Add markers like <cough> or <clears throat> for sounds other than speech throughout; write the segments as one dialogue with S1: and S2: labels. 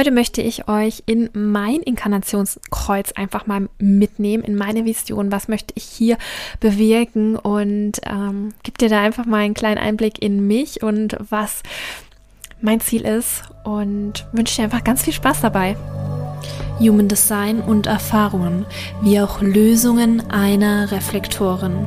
S1: Heute möchte ich euch in mein Inkarnationskreuz einfach mal mitnehmen, in meine Vision. Was möchte ich hier bewirken? Und ähm, gib dir da einfach mal einen kleinen Einblick in mich und was mein Ziel ist. Und wünsche dir einfach ganz viel Spaß dabei. Human Design und Erfahrungen, wie auch Lösungen einer Reflektoren.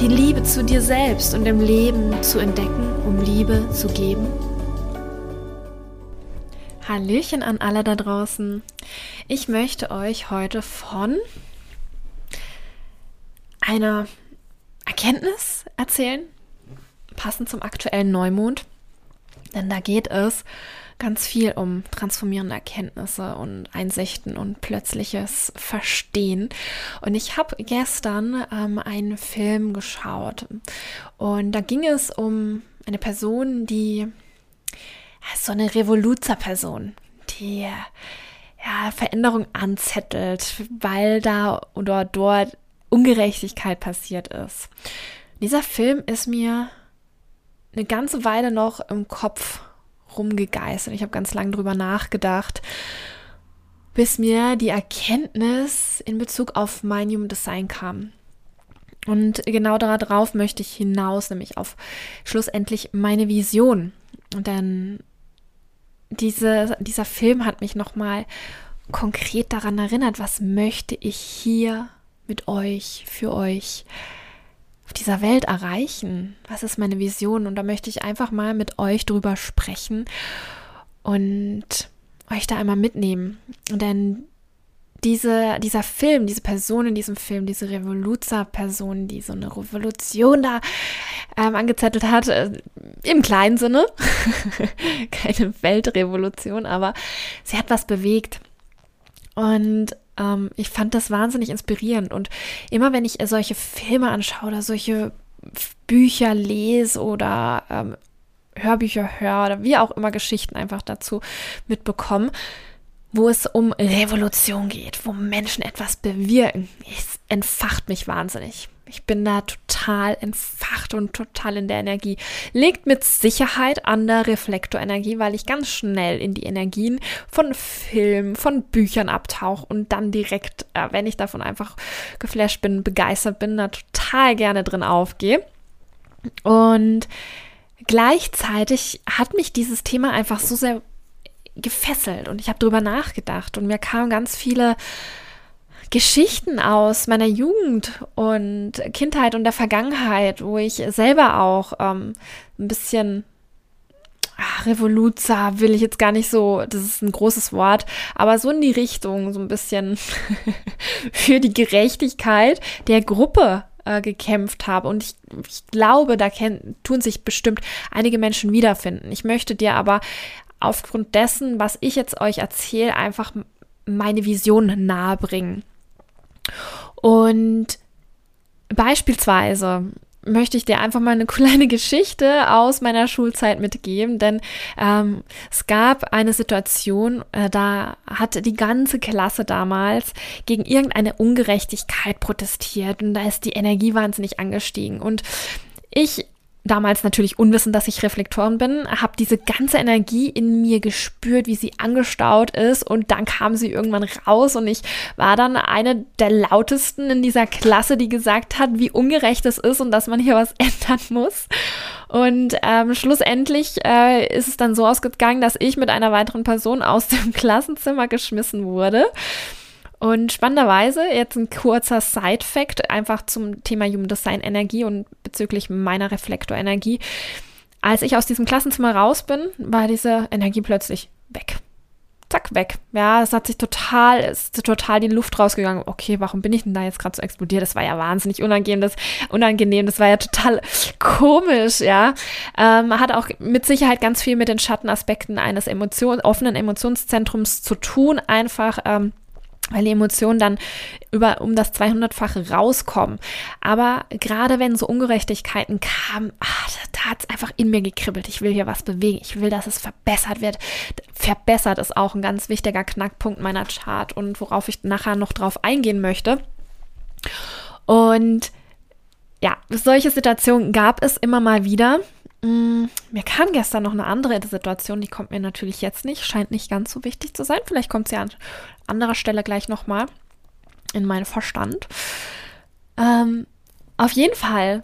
S1: Die Liebe zu dir selbst und im Leben zu entdecken, um Liebe zu geben? Hallöchen an alle da draußen. Ich möchte euch heute von einer Erkenntnis erzählen, passend zum aktuellen Neumond. Denn da geht es ganz viel um transformierende Erkenntnisse und Einsichten und plötzliches Verstehen. Und ich habe gestern ähm, einen Film geschaut und da ging es um eine Person, die so eine Revoluzer-Person, die ja, Veränderung anzettelt, weil da oder dort Ungerechtigkeit passiert ist. Dieser Film ist mir eine ganze Weile noch im Kopf rumgegeistert. Ich habe ganz lange drüber nachgedacht, bis mir die Erkenntnis in Bezug auf mein Human Design kam. Und genau darauf möchte ich hinaus, nämlich auf schlussendlich meine Vision. Denn diese, dieser Film hat mich nochmal konkret daran erinnert, was möchte ich hier mit euch, für euch auf dieser Welt erreichen? Was ist meine Vision? Und da möchte ich einfach mal mit euch drüber sprechen und euch da einmal mitnehmen. Denn diese, dieser Film, diese Person in diesem Film, diese Revoluzer-Person, die so eine Revolution da ähm, angezettelt hat, äh, im kleinen Sinne, <laughs> keine Weltrevolution, aber sie hat was bewegt. Und ähm, ich fand das wahnsinnig inspirierend. Und immer wenn ich solche Filme anschaue oder solche Bücher lese oder ähm, Hörbücher höre oder wie auch immer Geschichten einfach dazu mitbekomme, wo es um Revolution geht, wo Menschen etwas bewirken. Es entfacht mich wahnsinnig. Ich bin da total entfacht und total in der Energie. Liegt mit Sicherheit an der Reflektorenergie, weil ich ganz schnell in die Energien von Filmen, von Büchern abtauche und dann direkt, äh, wenn ich davon einfach geflasht bin, begeistert bin, da total gerne drin aufgehe. Und gleichzeitig hat mich dieses Thema einfach so sehr gefesselt und ich habe drüber nachgedacht und mir kamen ganz viele Geschichten aus meiner Jugend und Kindheit und der Vergangenheit, wo ich selber auch ähm, ein bisschen ach, Revoluzer will ich jetzt gar nicht so, das ist ein großes Wort, aber so in die Richtung, so ein bisschen <laughs> für die Gerechtigkeit der Gruppe äh, gekämpft habe. Und ich, ich glaube, da tun sich bestimmt einige Menschen wiederfinden. Ich möchte dir aber aufgrund dessen, was ich jetzt euch erzähle, einfach meine Vision nahebringen. Und beispielsweise möchte ich dir einfach mal eine <laughs> kleine Geschichte aus meiner Schulzeit mitgeben, denn ähm, es gab eine Situation, äh, da hat die ganze Klasse damals gegen irgendeine Ungerechtigkeit protestiert und da ist die Energie wahnsinnig angestiegen. Und ich damals natürlich unwissend, dass ich Reflektoren bin, habe diese ganze Energie in mir gespürt, wie sie angestaut ist und dann kam sie irgendwann raus und ich war dann eine der lautesten in dieser Klasse, die gesagt hat, wie ungerecht es ist und dass man hier was <laughs> ändern muss. Und ähm, schlussendlich äh, ist es dann so ausgegangen, dass ich mit einer weiteren Person aus dem Klassenzimmer geschmissen wurde. Und spannenderweise, jetzt ein kurzer Side-Fact, einfach zum Thema Human Design Energie und bezüglich meiner Reflektorenergie. Als ich aus diesem Klassenzimmer raus bin, war diese Energie plötzlich weg. Zack, weg. Ja, es hat sich total, ist total die Luft rausgegangen. Okay, warum bin ich denn da jetzt gerade so explodiert? Das war ja wahnsinnig unangenehm, das, unangenehm, das war ja total komisch, ja. Ähm, hat auch mit Sicherheit ganz viel mit den Schattenaspekten eines Emotion, offenen Emotionszentrums zu tun, einfach, ähm, weil die Emotionen dann über um das 200-fache rauskommen. Aber gerade wenn so Ungerechtigkeiten kamen, ah, da hat es einfach in mir gekribbelt. Ich will hier was bewegen. Ich will, dass es verbessert wird. Verbessert ist auch ein ganz wichtiger Knackpunkt meiner Chart und worauf ich nachher noch drauf eingehen möchte. Und ja, solche Situationen gab es immer mal wieder. Mm, mir kam gestern noch eine andere Situation, die kommt mir natürlich jetzt nicht, scheint nicht ganz so wichtig zu sein. Vielleicht kommt sie an anderer Stelle gleich nochmal in meinen Verstand. Ähm, auf jeden Fall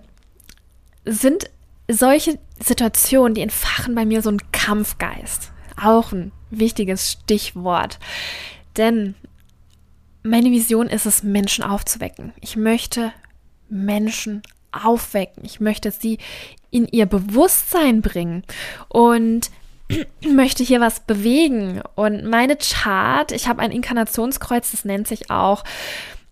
S1: sind solche Situationen, die entfachen bei mir so einen Kampfgeist. Auch ein wichtiges Stichwort. Denn meine Vision ist es, Menschen aufzuwecken. Ich möchte Menschen aufwecken. Ich möchte sie in ihr Bewusstsein bringen und <clears throat> möchte hier was bewegen. Und meine Chart, ich habe ein Inkarnationskreuz, das nennt sich auch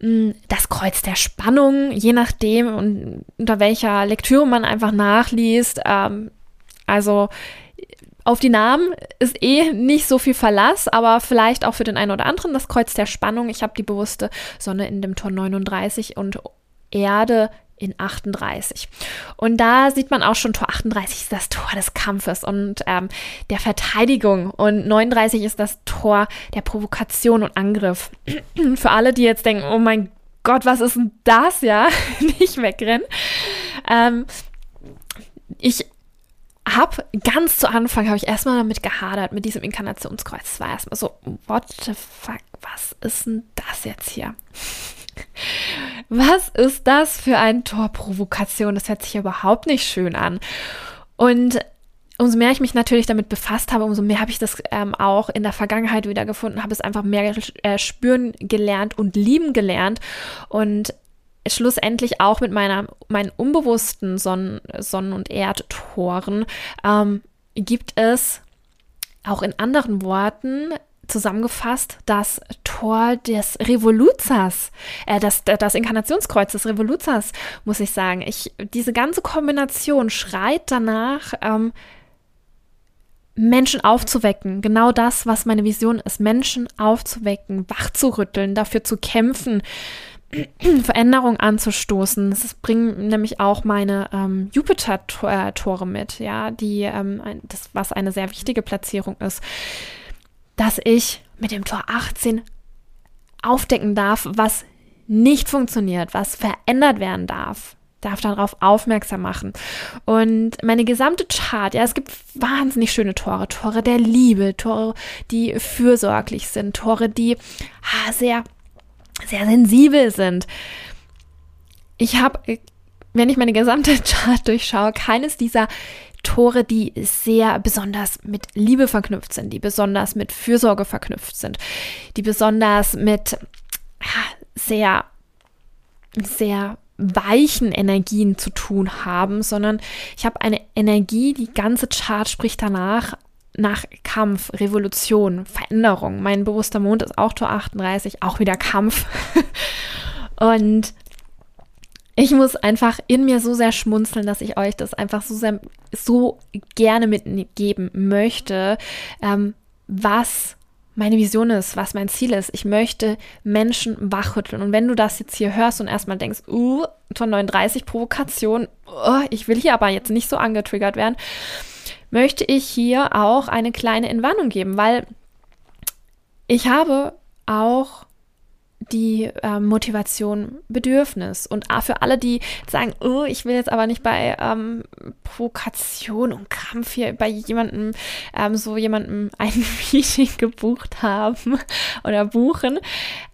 S1: hm, das Kreuz der Spannung, je nachdem, unter welcher Lektüre man einfach nachliest. Ähm, also auf die Namen ist eh nicht so viel Verlass, aber vielleicht auch für den einen oder anderen das Kreuz der Spannung. Ich habe die bewusste Sonne in dem Tor 39 und Erde in 38. Und da sieht man auch schon, Tor 38 ist das Tor des Kampfes und ähm, der Verteidigung und 39 ist das Tor der Provokation und Angriff. <clears throat> Für alle, die jetzt denken, oh mein Gott, was ist denn das, ja, <laughs> nicht wegrennen. Ähm, ich habe ganz zu Anfang, habe ich erstmal damit gehadert, mit diesem Inkarnationskreuz. Es war erstmal so, what the fuck, was ist denn das jetzt hier? Was ist das für eine Torprovokation? Das hört sich überhaupt nicht schön an. Und umso mehr ich mich natürlich damit befasst habe, umso mehr habe ich das ähm, auch in der Vergangenheit wiedergefunden, habe es einfach mehr äh, spüren gelernt und lieben gelernt und schlussendlich auch mit meiner, meinen unbewussten Sonnen-, Sonnen und Erdtoren ähm, gibt es auch in anderen Worten zusammengefasst das Tor des Revoluzers, äh, das, das Inkarnationskreuz des Revoluzers, muss ich sagen. Ich, diese ganze Kombination schreit danach, ähm, Menschen aufzuwecken. Genau das, was meine Vision ist. Menschen aufzuwecken, wachzurütteln, dafür zu kämpfen, <clears throat> Veränderung anzustoßen. Das bringen nämlich auch meine ähm, Jupiter-Tore mit, ja, die, ähm, das, was eine sehr wichtige Platzierung ist dass ich mit dem Tor 18 aufdecken darf, was nicht funktioniert, was verändert werden darf darf darauf aufmerksam machen. Und meine gesamte Chart, ja, es gibt wahnsinnig schöne Tore, Tore der Liebe, Tore, die fürsorglich sind, Tore, die ah, sehr, sehr sensibel sind. Ich habe, wenn ich meine gesamte <laughs> Chart durchschaue, keines dieser Tore, die sehr besonders mit Liebe verknüpft sind, die besonders mit Fürsorge verknüpft sind, die besonders mit sehr, sehr weichen Energien zu tun haben, sondern ich habe eine Energie, die ganze Chart spricht danach nach Kampf, Revolution, Veränderung. Mein bewusster Mond ist auch Tor 38, auch wieder Kampf. <laughs> Und ich muss einfach in mir so sehr schmunzeln, dass ich euch das einfach so sehr, so gerne mitgeben möchte, ähm, was meine Vision ist, was mein Ziel ist. Ich möchte Menschen wachrütteln. Und wenn du das jetzt hier hörst und erstmal denkst, uh, Ton 39 Provokation, oh, ich will hier aber jetzt nicht so angetriggert werden, möchte ich hier auch eine kleine Entwarnung geben, weil ich habe auch die äh, Motivation Bedürfnis. Und für alle, die sagen, oh, ich will jetzt aber nicht bei ähm, Provokation und Krampf hier bei jemandem, ähm, so jemandem <laughs> ein Meeting gebucht haben <laughs> oder buchen,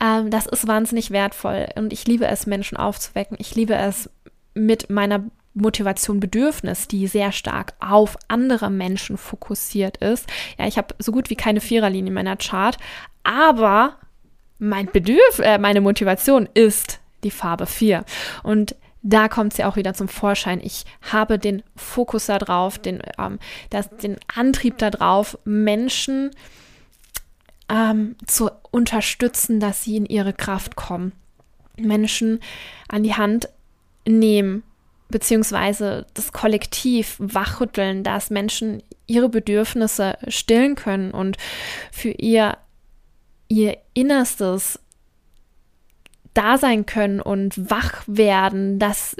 S1: ähm, das ist wahnsinnig wertvoll. Und ich liebe es, Menschen aufzuwecken. Ich liebe es mit meiner Motivation Bedürfnis, die sehr stark auf andere Menschen fokussiert ist. Ja, ich habe so gut wie keine Viererlinie in meiner Chart, aber mein Bedürf äh, meine Motivation ist die Farbe 4. Und da kommt sie auch wieder zum Vorschein. Ich habe den Fokus darauf, den, ähm, den Antrieb darauf, Menschen ähm, zu unterstützen, dass sie in ihre Kraft kommen. Menschen an die Hand nehmen, beziehungsweise das Kollektiv wachrütteln, dass Menschen ihre Bedürfnisse stillen können und für ihr ihr Innerstes da sein können und wach werden, dass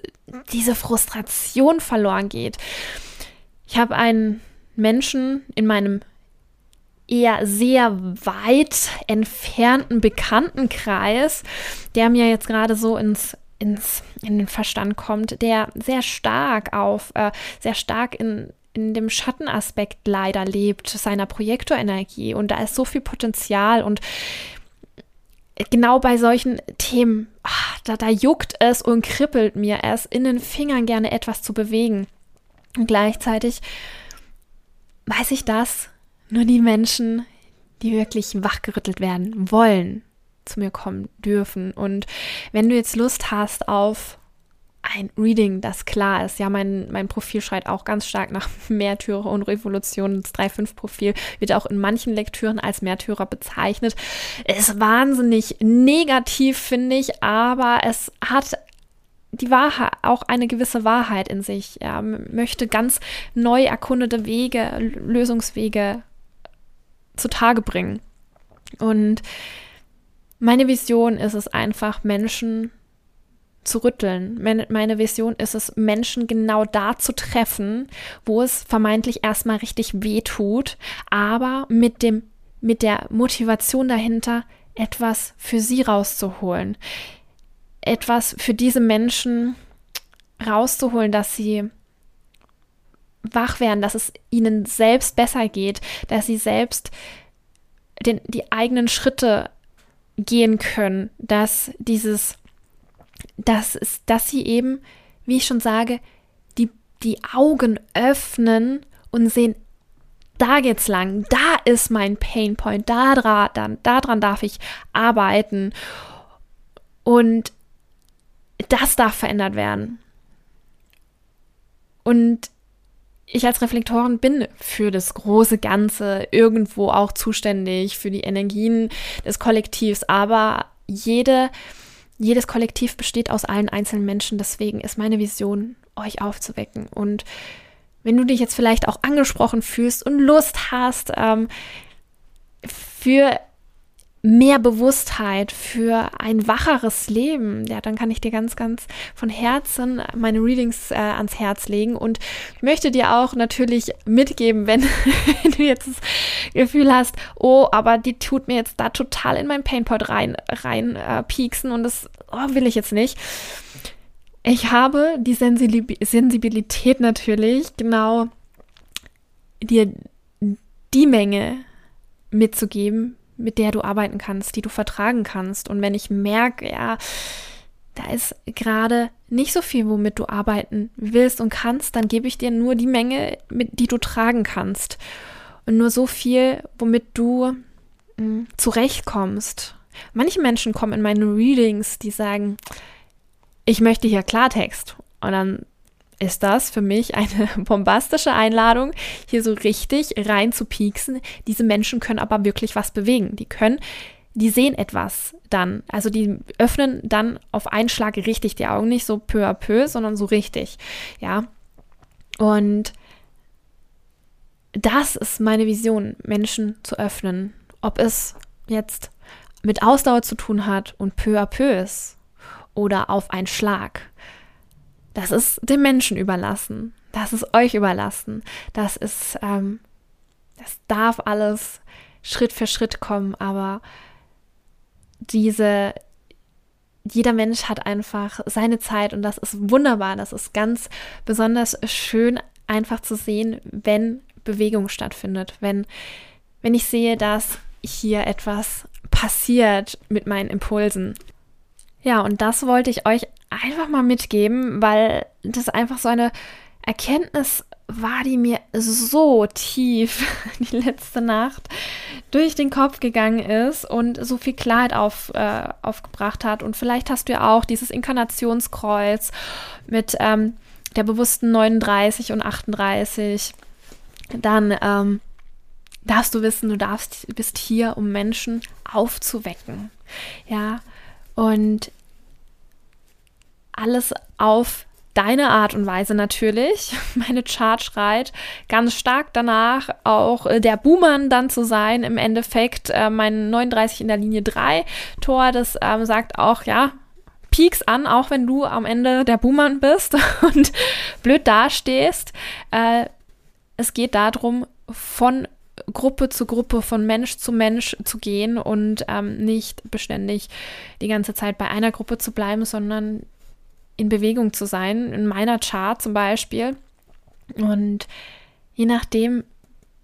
S1: diese Frustration verloren geht. Ich habe einen Menschen in meinem eher sehr weit entfernten Bekanntenkreis, der mir jetzt gerade so ins, ins, in den Verstand kommt, der sehr stark auf, äh, sehr stark in, in dem Schattenaspekt leider lebt, seiner Projektorenergie. Und da ist so viel Potenzial und genau bei solchen Themen, ach, da, da juckt es und kribbelt mir es, in den Fingern gerne etwas zu bewegen. Und gleichzeitig weiß ich das, nur die Menschen, die wirklich wachgerüttelt werden wollen, zu mir kommen dürfen. Und wenn du jetzt Lust hast auf ein Reading, das klar ist. Ja, mein, mein Profil schreit auch ganz stark nach <laughs> Märtyrer und Revolution. Das 3.5-Profil wird auch in manchen Lektüren als Märtyrer bezeichnet. Ist wahnsinnig negativ, finde ich, aber es hat die Wahrheit, auch eine gewisse Wahrheit in sich. Er möchte ganz neu erkundete Wege, Lösungswege zutage bringen. Und meine Vision ist es einfach, Menschen zu rütteln. Meine Vision ist es, Menschen genau da zu treffen, wo es vermeintlich erstmal richtig weh tut, aber mit dem, mit der Motivation dahinter, etwas für sie rauszuholen. Etwas für diese Menschen rauszuholen, dass sie wach werden, dass es ihnen selbst besser geht, dass sie selbst den, die eigenen Schritte gehen können, dass dieses dass, es, dass sie eben, wie ich schon sage, die, die Augen öffnen und sehen, da geht's lang, da ist mein Painpoint, da dran, da dran darf ich arbeiten und das darf verändert werden. Und ich als Reflektorin bin für das große Ganze irgendwo auch zuständig, für die Energien des Kollektivs, aber jede jedes Kollektiv besteht aus allen einzelnen Menschen. Deswegen ist meine Vision, euch aufzuwecken. Und wenn du dich jetzt vielleicht auch angesprochen fühlst und Lust hast ähm, für mehr Bewusstheit, für ein wacheres Leben, ja, dann kann ich dir ganz, ganz von Herzen meine Readings äh, ans Herz legen. Und ich möchte dir auch natürlich mitgeben, wenn, <laughs> du jetzt das Gefühl hast, oh, aber die tut mir jetzt da total in mein Painpoint rein, rein äh, pieksen und das oh, will ich jetzt nicht. Ich habe die Sensibilität natürlich, genau dir die Menge mitzugeben, mit der du arbeiten kannst, die du vertragen kannst. Und wenn ich merke, ja, da ist gerade nicht so viel, womit du arbeiten willst und kannst, dann gebe ich dir nur die Menge, mit, die du tragen kannst. Und nur so viel, womit du mh, hm, zurechtkommst. Manche Menschen kommen in meine Readings, die sagen, ich möchte hier Klartext. Und dann ist das für mich eine <laughs> bombastische Einladung, hier so richtig rein zu pieksen. Diese Menschen können aber wirklich was bewegen. Die können, die sehen etwas dann. Also die öffnen dann auf einen Schlag richtig die Augen, nicht so peu à peu, sondern so richtig. Ja. Und das ist meine Vision, Menschen zu öffnen. Ob es jetzt mit Ausdauer zu tun hat und peu à peu ist oder auf einen Schlag. Das ist dem Menschen überlassen. Das ist euch überlassen. Das ist, ähm, das darf alles Schritt für Schritt kommen, aber diese, jeder Mensch hat einfach seine Zeit und das ist wunderbar. Das ist ganz besonders schön, einfach zu sehen, wenn Bewegung stattfindet, wenn, wenn ich sehe, dass hier etwas passiert mit meinen Impulsen. Ja, und das wollte ich euch einfach mal mitgeben, weil das einfach so eine Erkenntnis war, die mir so tief <laughs> die letzte Nacht durch den Kopf gegangen ist und so viel Klarheit auf, äh, aufgebracht hat. Und vielleicht hast du ja auch dieses Inkarnationskreuz mit ähm, der bewussten 39 und 38. Dann ähm, darfst du wissen, du darfst, bist hier, um Menschen aufzuwecken. Ja, und alles auf deine Art und Weise natürlich. <laughs> Meine Chart schreit ganz stark danach, auch äh, der Buhmann dann zu sein. Im Endeffekt äh, mein 39 in der Linie 3 Tor, das ähm, sagt auch, ja, Peaks an, auch wenn du am Ende der Buhmann bist <laughs> und blöd dastehst. Äh, es geht darum, von Gruppe zu Gruppe, von Mensch zu Mensch zu gehen und ähm, nicht beständig die ganze Zeit bei einer Gruppe zu bleiben, sondern in Bewegung zu sein. In meiner Chart zum Beispiel. Und je nachdem,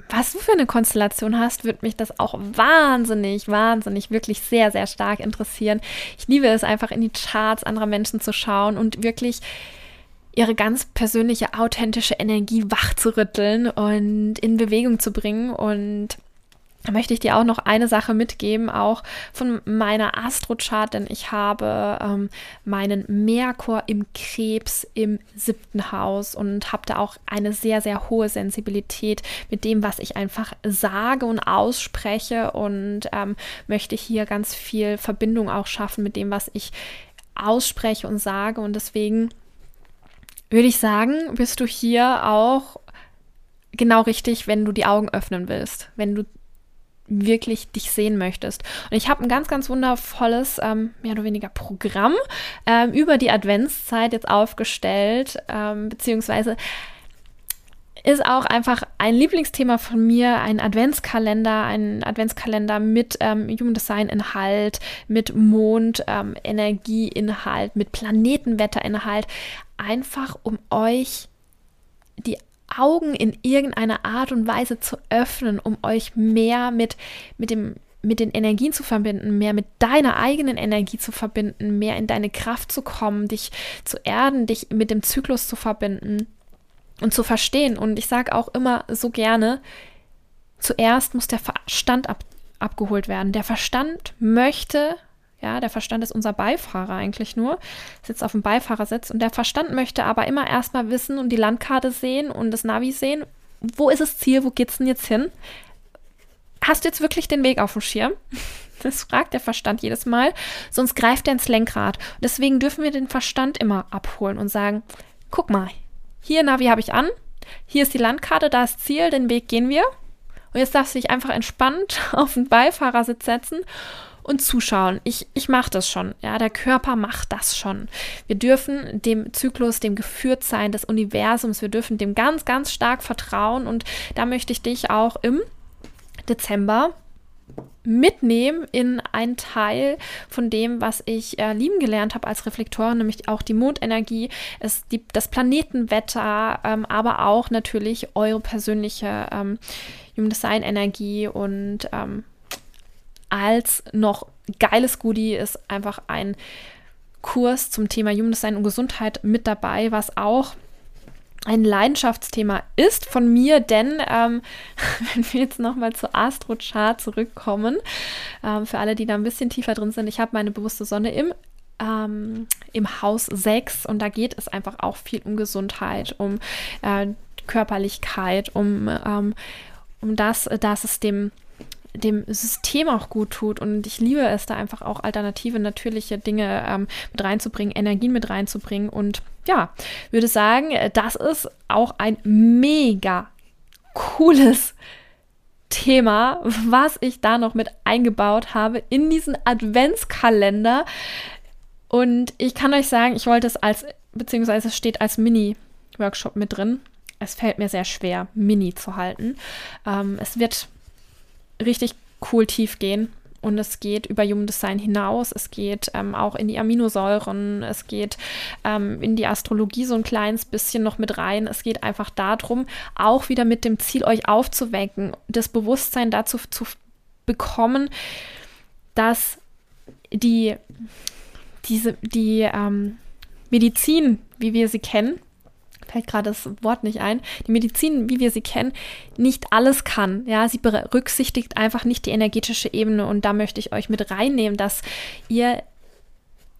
S1: was du für eine Konstellation hast, würde mich das auch wahnsinnig, wahnsinnig, wirklich sehr, sehr stark interessieren. Ich liebe es einfach in die Charts anderer Menschen zu schauen und wirklich ihre ganz persönliche, authentische Energie wachzurütteln und in Bewegung zu bringen. Und da möchte ich dir auch noch eine Sache mitgeben, auch von meiner Astrochart, denn ich habe ähm, meinen Merkur im Krebs im siebten Haus und habe da auch eine sehr, sehr hohe Sensibilität mit dem, was ich einfach sage und ausspreche und ähm, möchte hier ganz viel Verbindung auch schaffen mit dem, was ich ausspreche und sage. Und deswegen würde ich sagen, bist du hier auch genau richtig, wenn du die Augen öffnen willst, wenn du wirklich dich sehen möchtest. Und ich habe ein ganz, ganz wundervolles, ähm, mehr oder weniger Programm ähm, über die Adventszeit jetzt aufgestellt, ähm, beziehungsweise ist auch einfach ein Lieblingsthema von mir, ein Adventskalender, ein Adventskalender mit ähm, Human Design Inhalt, mit Mond ähm, Energieinhalt, mit Planetenwetterinhalt, einfach um euch die Augen in irgendeiner Art und Weise zu öffnen, um euch mehr mit, mit, dem, mit den Energien zu verbinden, mehr mit deiner eigenen Energie zu verbinden, mehr in deine Kraft zu kommen, dich zu erden, dich mit dem Zyklus zu verbinden und zu verstehen. Und ich sage auch immer so gerne, zuerst muss der Verstand ab, abgeholt werden. Der Verstand möchte ja, der Verstand ist unser Beifahrer eigentlich nur, sitzt auf dem Beifahrersitz und der Verstand möchte aber immer erstmal wissen und die Landkarte sehen und das Navi sehen. Wo ist das Ziel? Wo geht's denn jetzt hin? Hast du jetzt wirklich den Weg auf dem Schirm? <laughs> Das fragt der Verstand jedes Mal, sonst greift er ins Lenkrad. Deswegen dürfen wir den Verstand immer abholen und sagen: Guck mal, hier Navi habe ich an, hier ist die Landkarte, da ist Ziel, den Weg gehen wir. Und jetzt darfst du dich einfach entspannt <laughs> auf den Beifahrersitz setzen und zuschauen. Ich, ich mache das schon. Ja, der Körper macht das schon. Wir dürfen dem Zyklus, dem Geführtsein des Universums, wir dürfen dem ganz, ganz stark vertrauen. Und da möchte ich dich auch im Dezember mitnehmen in einen Teil von dem, was ich äh, lieben gelernt habe als Reflektorin, nämlich auch die Mondenergie, es, die, das Planetenwetter, ähm, aber auch natürlich eure persönliche ähm, Human Design Energie und ähm, als noch geiles Goodie ist einfach ein Kurs zum Thema Human Design und Gesundheit mit dabei, was auch ein Leidenschaftsthema ist von mir, denn ähm, <laughs> wenn wir jetzt nochmal zu Astrochart zurückkommen, ähm, für alle, die da ein bisschen tiefer drin sind, ich habe meine bewusste Sonne im, ähm, im Haus 6 und da geht es einfach auch viel um Gesundheit, um äh, Körperlichkeit, um, ähm, um das, dass es dem dem System auch gut tut. Und ich liebe es, da einfach auch alternative, natürliche Dinge ähm, mit reinzubringen, Energien mit reinzubringen. Und ja, würde sagen, das ist auch ein mega cooles Thema, was ich da noch mit eingebaut habe in diesen Adventskalender. Und ich kann euch sagen, ich wollte es als, beziehungsweise es steht als Mini-Workshop mit drin. Es fällt mir sehr schwer, Mini zu halten. Ähm, es wird richtig cool tief gehen. Und es geht über Human Design hinaus. Es geht ähm, auch in die Aminosäuren. Es geht ähm, in die Astrologie so ein kleines bisschen noch mit rein. Es geht einfach darum, auch wieder mit dem Ziel, euch aufzuwecken, das Bewusstsein dazu zu bekommen, dass die, diese, die ähm, Medizin, wie wir sie kennen, fällt gerade das Wort nicht ein, die Medizin, wie wir sie kennen, nicht alles kann. Ja, sie berücksichtigt einfach nicht die energetische Ebene und da möchte ich euch mit reinnehmen, dass ihr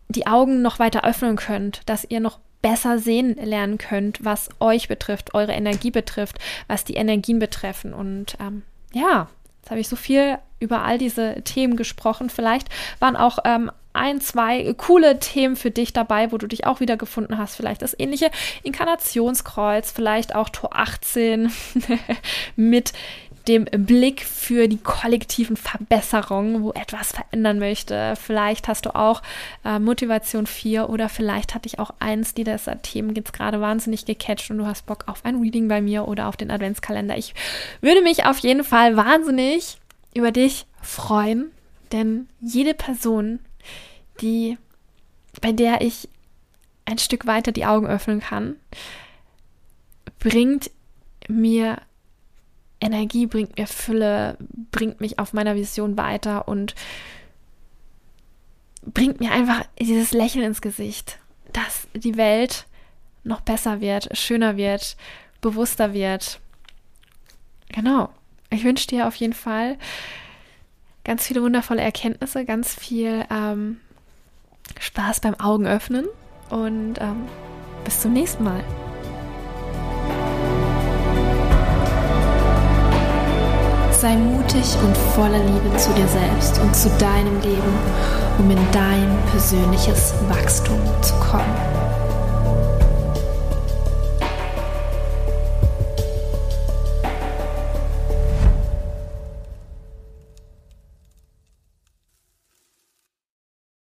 S1: die Augen noch weiter öffnen könnt, dass ihr noch besser sehen lernen könnt, was euch betrifft, eure Energie betrifft, was die Energien betreffen. Und ähm, ja, jetzt habe ich so viel über all diese Themen gesprochen. Vielleicht waren auch ähm, ein, zwei coole Themen für dich dabei, wo du dich auch wieder gefunden hast. Vielleicht das ähnliche Inkarnationskreuz, vielleicht auch Tor 18 <laughs> mit dem Blick für die kollektiven Verbesserungen, wo etwas verändern möchte. Vielleicht hast du auch äh, Motivation 4 oder vielleicht hatte ich auch eins dieser Themen jetzt gerade wahnsinnig gecatcht und du hast Bock auf ein Reading bei mir oder auf den Adventskalender. Ich würde mich auf jeden Fall wahnsinnig über dich freuen, denn jede Person, die bei der ich ein Stück weiter die Augen öffnen kann, bringt mir Energie, bringt mir Fülle, bringt mich auf meiner Vision weiter und bringt mir einfach dieses Lächeln ins Gesicht, dass die Welt noch besser wird, schöner wird, bewusster wird. Genau. Ich wünsche dir auf jeden Fall ganz viele wundervolle Erkenntnisse, ganz viel ähm, Spaß beim Augenöffnen und ähm, bis zum nächsten Mal. Sei mutig und voller Liebe zu dir selbst und zu deinem Leben, um in dein persönliches Wachstum zu kommen.